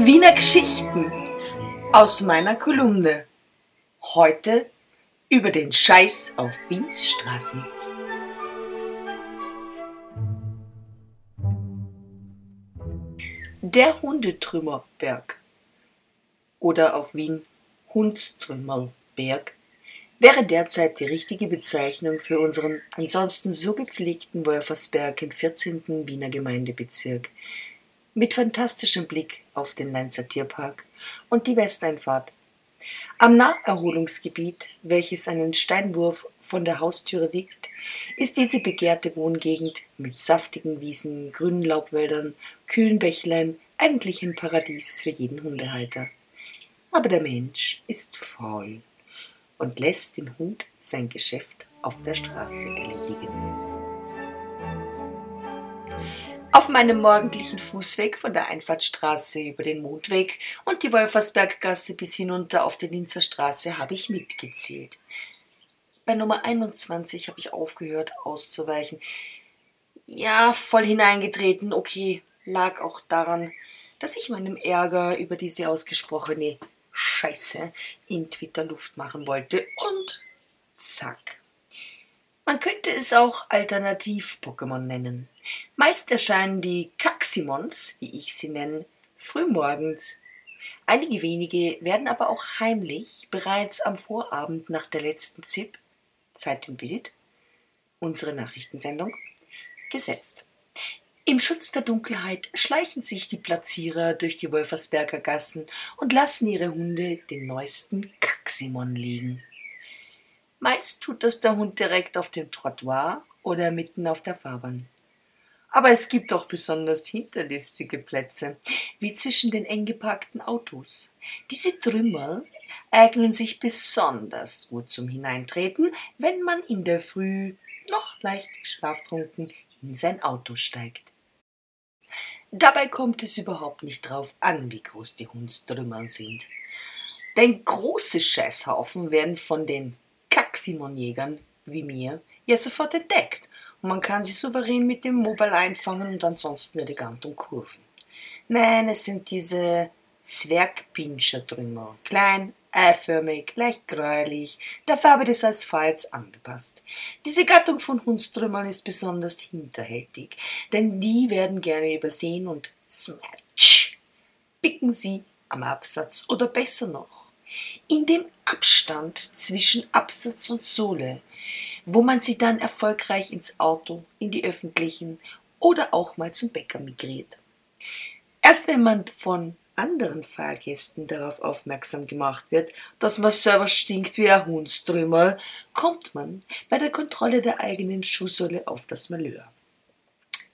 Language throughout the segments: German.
Wiener Geschichten aus meiner Kolumne. Heute über den Scheiß auf Wiens Straßen. Der Hundetrümmerberg oder auf Wien Hundstrümmerberg wäre derzeit die richtige Bezeichnung für unseren ansonsten so gepflegten Wolfersberg im 14. Wiener Gemeindebezirk, mit fantastischem Blick auf den Leinzer Tierpark und die Westeinfahrt. Am Naherholungsgebiet, welches einen Steinwurf von der Haustüre liegt, ist diese begehrte Wohngegend mit saftigen Wiesen, grünen Laubwäldern, kühlen Bächlein eigentlich ein Paradies für jeden Hundehalter. Aber der Mensch ist faul und lässt dem Hund sein Geschäft auf der Straße erledigen. Auf meinem morgendlichen Fußweg von der Einfahrtstraße über den Mondweg und die Wolfersberggasse bis hinunter auf die Linzer Straße habe ich mitgezählt. Bei Nummer 21 habe ich aufgehört auszuweichen. Ja, voll hineingetreten, okay, lag auch daran, dass ich meinem Ärger über diese ausgesprochene Scheiße in Twitter-Luft machen wollte und zack. Man könnte es auch Alternativ-Pokémon nennen. Meist erscheinen die Kaximons, wie ich sie nenne, frühmorgens. Einige wenige werden aber auch heimlich bereits am Vorabend nach der letzten ZIP, Zeit im Bild, unsere Nachrichtensendung, gesetzt. Im Schutz der Dunkelheit schleichen sich die Platzierer durch die Wolfersberger Gassen und lassen ihre Hunde den neuesten Kaximon legen. Meist tut das der Hund direkt auf dem Trottoir oder mitten auf der Fahrbahn. Aber es gibt auch besonders hinterlistige Plätze, wie zwischen den eng geparkten Autos. Diese Trümmer eignen sich besonders gut zum Hineintreten, wenn man in der Früh noch leicht schlaftrunken in sein Auto steigt. Dabei kommt es überhaupt nicht drauf an, wie groß die Hundstrümmern sind. Denn große Scheißhaufen werden von den Kaximonjägern wie mir ja sofort entdeckt und man kann sie souverän mit dem Mobile einfangen und ansonsten elegant umkurven. Nein, es sind diese Zwergpinschertrümmer, klein, eiförmig, leicht gräulich, der Farbe des Asphalts angepasst. Diese Gattung von Hundstrümmern ist besonders hinterhältig, denn die werden gerne übersehen und smatsch, picken sie am Absatz oder besser noch in dem Abstand zwischen Absatz und Sohle, wo man sie dann erfolgreich ins Auto, in die öffentlichen oder auch mal zum Bäcker migriert. Erst wenn man von anderen Fahrgästen darauf aufmerksam gemacht wird, dass man selber stinkt wie ein Hundstrümmer, kommt man bei der Kontrolle der eigenen Schuhsohle auf das Malheur.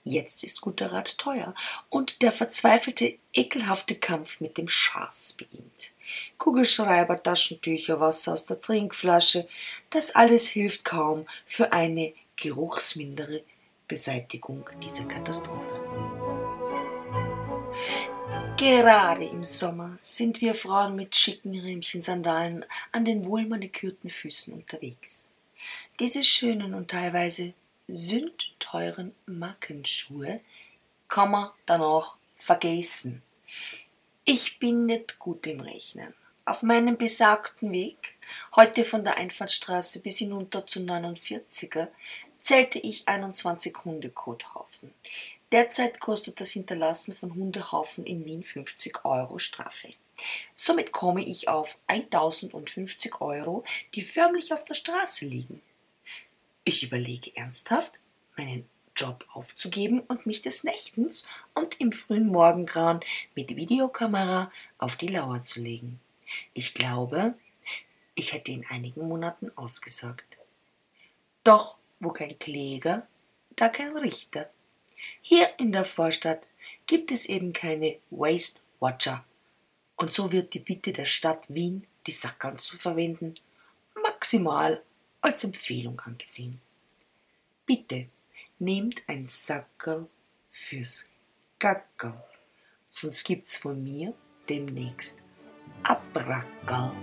Jetzt ist guter Rat teuer und der verzweifelte, ekelhafte Kampf mit dem Schaß beginnt. Kugelschreiber, Taschentücher, Wasser aus der Trinkflasche, das alles hilft kaum für eine geruchsmindere Beseitigung dieser Katastrophe. Gerade im Sommer sind wir Frauen mit schicken Riemchen-Sandalen an den wohlmanikürten Füßen unterwegs. Diese schönen und teilweise sündteuren Markenschuhe kann man danach vergessen. Ich bin nicht gut im Rechnen. Auf meinem besagten Weg, heute von der Einfahrtstraße bis hinunter zu 49er, zählte ich 21 Hundekothaufen. Derzeit kostet das Hinterlassen von Hundehaufen in Wien 50 Euro Strafe. Somit komme ich auf 1050 Euro, die förmlich auf der Straße liegen. Ich überlege ernsthaft, meinen Job aufzugeben und mich des Nächtens und im frühen Morgengrauen mit Videokamera auf die Lauer zu legen. Ich glaube, ich hätte in einigen Monaten ausgesorgt. Doch wo kein Kläger, da kein Richter. Hier in der Vorstadt gibt es eben keine Waste Watcher. Und so wird die Bitte der Stadt Wien, die Sackerl zu verwenden, maximal als Empfehlung angesehen. Bitte nehmt ein Sackerl fürs Gackerl, sonst gibt's von mir demnächst Abrackerl.